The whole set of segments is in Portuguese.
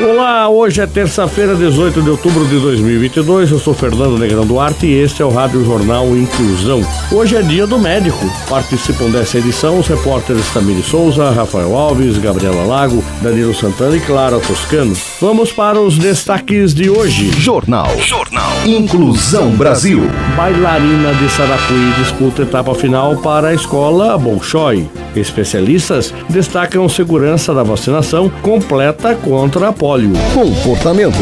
Olá, hoje é terça-feira, 18 de outubro de 2022. Eu sou Fernando Negrão Duarte e este é o Rádio Jornal Inclusão. Hoje é dia do médico. Participam dessa edição os repórteres Tamiri Souza, Rafael Alves, Gabriela Lago, Danilo Santana e Clara Toscano. Vamos para os destaques de hoje. Jornal. Jornal. Inclusão Brasil. Bailarina de Sarapuí disputa etapa final para a escola Bolshoi. Especialistas destacam segurança da vacinação completa contra a polio. Comportamento.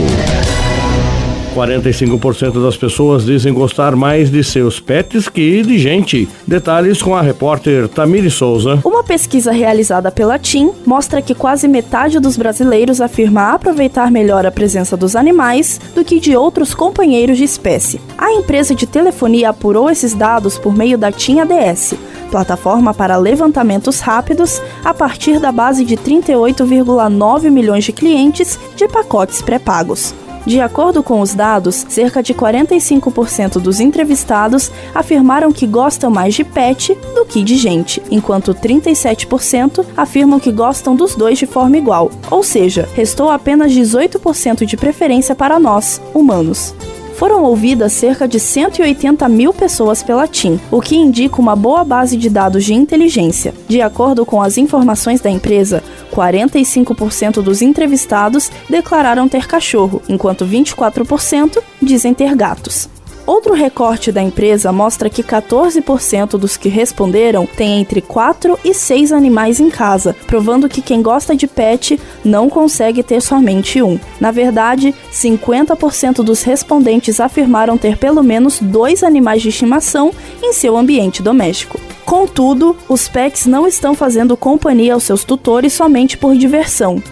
45% das pessoas dizem gostar mais de seus pets que de gente. Detalhes com a repórter Tamiri Souza. Uma pesquisa realizada pela TIM mostra que quase metade dos brasileiros afirma aproveitar melhor a presença dos animais do que de outros companheiros de espécie. A empresa de telefonia apurou esses dados por meio da TIM ADS, plataforma para levantamentos rápidos a partir da base de 38,9 milhões de clientes de pacotes pré-pagos. De acordo com os dados, cerca de 45% dos entrevistados afirmaram que gostam mais de pet do que de gente, enquanto 37% afirmam que gostam dos dois de forma igual. Ou seja, restou apenas 18% de preferência para nós, humanos foram ouvidas cerca de 180 mil pessoas pela TIM, o que indica uma boa base de dados de inteligência. De acordo com as informações da empresa, 45% dos entrevistados declararam ter cachorro, enquanto 24% dizem ter gatos. Outro recorte da empresa mostra que 14% dos que responderam têm entre 4 e 6 animais em casa, provando que quem gosta de pet não consegue ter somente um. Na verdade, 50% dos respondentes afirmaram ter pelo menos dois animais de estimação em seu ambiente doméstico. Contudo, os pets não estão fazendo companhia aos seus tutores somente por diversão.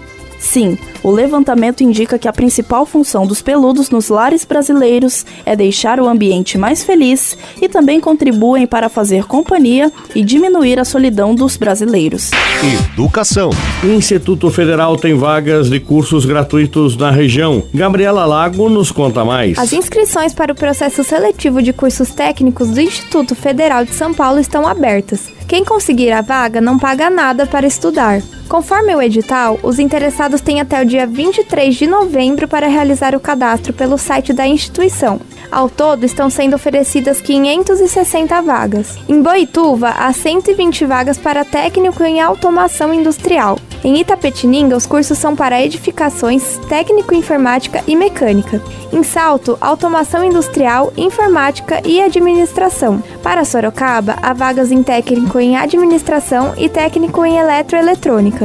Sim, o levantamento indica que a principal função dos peludos nos lares brasileiros é deixar o ambiente mais feliz e também contribuem para fazer companhia e diminuir a solidão dos brasileiros. Educação. O Instituto Federal tem vagas de cursos gratuitos na região. Gabriela Lago nos conta mais. As inscrições para o processo seletivo de cursos técnicos do Instituto Federal de São Paulo estão abertas. Quem conseguir a vaga não paga nada para estudar. Conforme o edital, os interessados têm até o dia 23 de novembro para realizar o cadastro pelo site da instituição. Ao todo, estão sendo oferecidas 560 vagas. Em Boituva, há 120 vagas para técnico em automação industrial. Em Itapetininga, os cursos são para edificações, técnico informática e mecânica. Em Salto, automação industrial, informática e administração. Para Sorocaba, há vagas em técnico em administração e técnico em eletroeletrônica.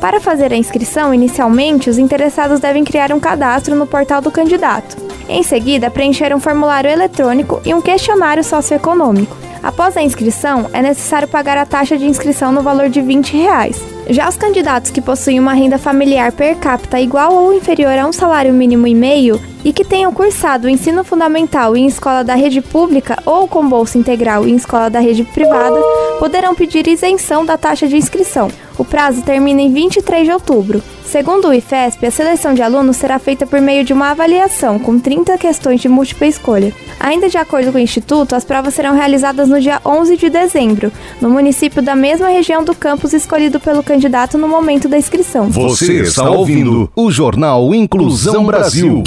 Para fazer a inscrição, inicialmente, os interessados devem criar um cadastro no portal do candidato. Em seguida, preencher um formulário eletrônico e um questionário socioeconômico. Após a inscrição, é necessário pagar a taxa de inscrição no valor de 20 reais. Já os candidatos que possuem uma renda familiar per capita igual ou inferior a um salário mínimo e meio e que tenham cursado o ensino fundamental em escola da rede pública ou com bolsa integral em escola da rede privada poderão pedir isenção da taxa de inscrição. O prazo termina em 23 de outubro. Segundo o IFESP, a seleção de alunos será feita por meio de uma avaliação com 30 questões de múltipla escolha. Ainda de acordo com o Instituto, as provas serão realizadas no dia 11 de dezembro, no município da mesma região do campus escolhido pelo candidato no momento da inscrição. Você está ouvindo o Jornal Inclusão Brasil.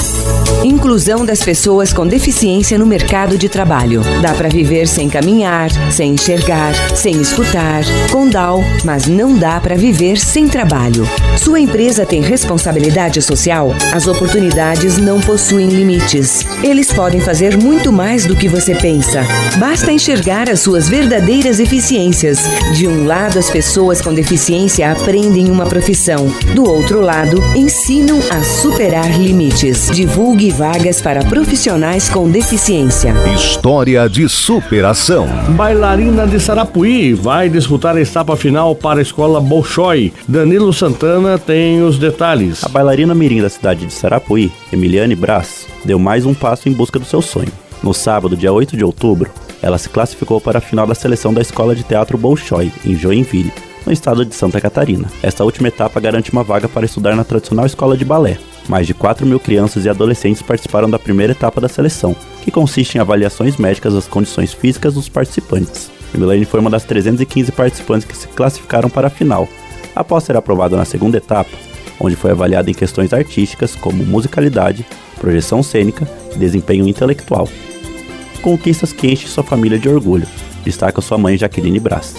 Inclusão das pessoas com deficiência no mercado de trabalho. Dá para viver sem caminhar, sem enxergar, sem escutar, com DAO, mas não dá para viver sem trabalho. Sua empresa tem responsabilidade social? As oportunidades não possuem limites. Eles podem fazer muito mais do que você pensa. Basta enxergar as suas verdadeiras eficiências. De um lado, as pessoas com deficiência aprendem uma profissão. Do outro lado, ensinam a superar limites. Divulgue divulgue vagas para profissionais com deficiência. História de superação. Bailarina de Sarapuí vai disputar a etapa final para a escola Bolshoi. Danilo Santana tem os detalhes. A bailarina mirim da cidade de Sarapuí, Emiliane Brás, deu mais um passo em busca do seu sonho. No sábado, dia 8 de outubro, ela se classificou para a final da seleção da Escola de Teatro Bolshoi, em Joinville, no estado de Santa Catarina. Esta última etapa garante uma vaga para estudar na tradicional escola de balé. Mais de 4 mil crianças e adolescentes participaram da primeira etapa da seleção, que consiste em avaliações médicas das condições físicas dos participantes. Milane foi uma das 315 participantes que se classificaram para a final. Após ser aprovada na segunda etapa, onde foi avaliada em questões artísticas como musicalidade, projeção cênica e desempenho intelectual. Conquistas que enchem sua família de orgulho, destaca sua mãe Jaqueline Brás.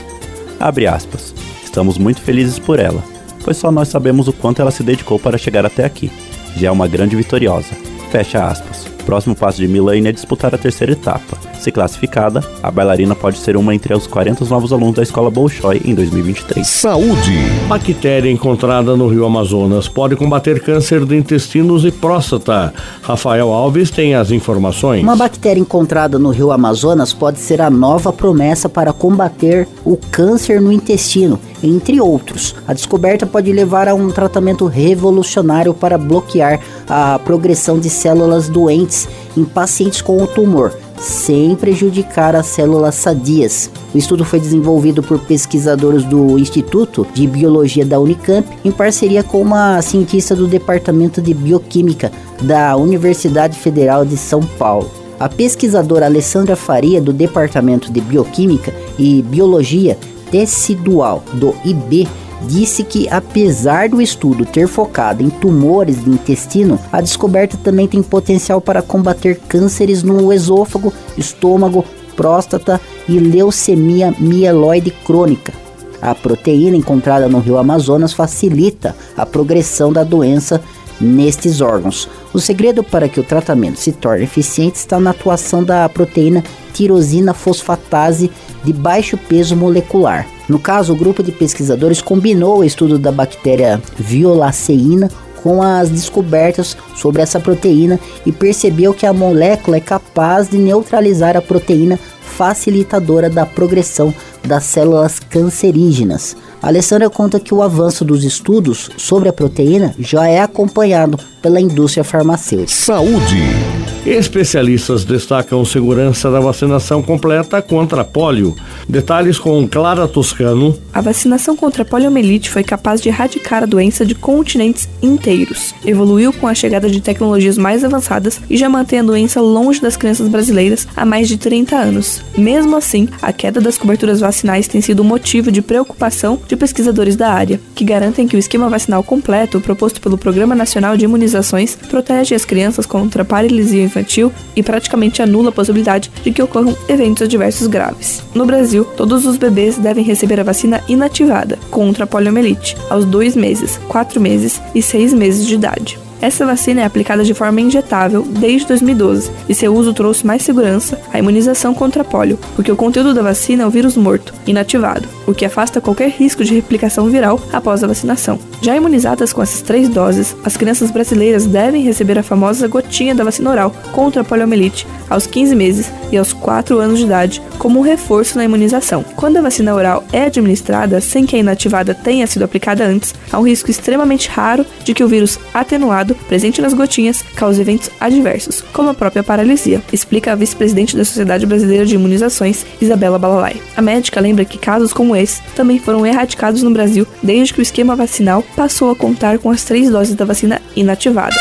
Abre aspas. Estamos muito felizes por ela, pois só nós sabemos o quanto ela se dedicou para chegar até aqui. Já é uma grande vitoriosa. Fecha aspas. Próximo passo de Milane é disputar a terceira etapa. Se classificada, a bailarina pode ser uma entre os 40 novos alunos da escola Bolshoi em 2023. Saúde. Bactéria encontrada no rio Amazonas pode combater câncer de intestinos e próstata. Rafael Alves tem as informações. Uma bactéria encontrada no rio Amazonas pode ser a nova promessa para combater o câncer no intestino, entre outros. A descoberta pode levar a um tratamento revolucionário para bloquear a progressão de células doentes em pacientes com o tumor sem prejudicar as células sadias. O estudo foi desenvolvido por pesquisadores do Instituto de Biologia da Unicamp, em parceria com uma cientista do Departamento de Bioquímica da Universidade Federal de São Paulo. A pesquisadora Alessandra Faria, do Departamento de Bioquímica e Biologia Tecidual do IB, disse que, apesar do estudo ter focado em tumores do intestino, a descoberta também tem potencial para combater cânceres no esôfago, estômago, próstata e leucemia mieloide crônica. A proteína encontrada no rio Amazonas facilita a progressão da doença nestes órgãos. O segredo para que o tratamento se torne eficiente está na atuação da proteína tirosina fosfatase de baixo peso molecular. No caso, o grupo de pesquisadores combinou o estudo da bactéria violaceína com as descobertas sobre essa proteína e percebeu que a molécula é capaz de neutralizar a proteína facilitadora da progressão das células cancerígenas. Alessandra conta que o avanço dos estudos sobre a proteína já é acompanhado pela indústria farmacêutica. Saúde. Especialistas destacam segurança da vacinação completa contra a polio. Detalhes com Clara Toscano. A vacinação contra poliomielite foi capaz de erradicar a doença de continentes inteiros. Evoluiu com a chegada de tecnologias mais avançadas e já mantém a doença longe das crianças brasileiras há mais de 30 anos. Mesmo assim, a queda das coberturas vacinais tem sido motivo de preocupação de pesquisadores da área, que garantem que o esquema vacinal completo proposto pelo Programa Nacional de Imunizações protege as crianças contra paralisia infantil e praticamente anula a possibilidade de que ocorram eventos adversos graves. No Brasil, todos os bebês devem receber a vacina inativada contra a poliomielite aos 2 meses, 4 meses e 6 meses de idade. Essa vacina é aplicada de forma injetável desde 2012 e seu uso trouxe mais segurança à imunização contra a polio, porque o conteúdo da vacina é o vírus morto, inativado, o que afasta qualquer risco de replicação viral após a vacinação. Já imunizadas com essas três doses, as crianças brasileiras devem receber a famosa gotinha da vacina oral contra a poliomielite aos 15 meses e aos 4 anos de idade, como um reforço na imunização. Quando a vacina oral é administrada sem que a inativada tenha sido aplicada antes, há um risco extremamente raro de que o vírus atenuado presente nas gotinhas causa eventos adversos, como a própria paralisia, explica a vice-presidente da Sociedade Brasileira de Imunizações, Isabela Balalai. A médica lembra que casos como esse também foram erradicados no Brasil desde que o esquema vacinal passou a contar com as três doses da vacina inativada.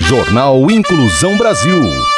Jornal Inclusão Brasil.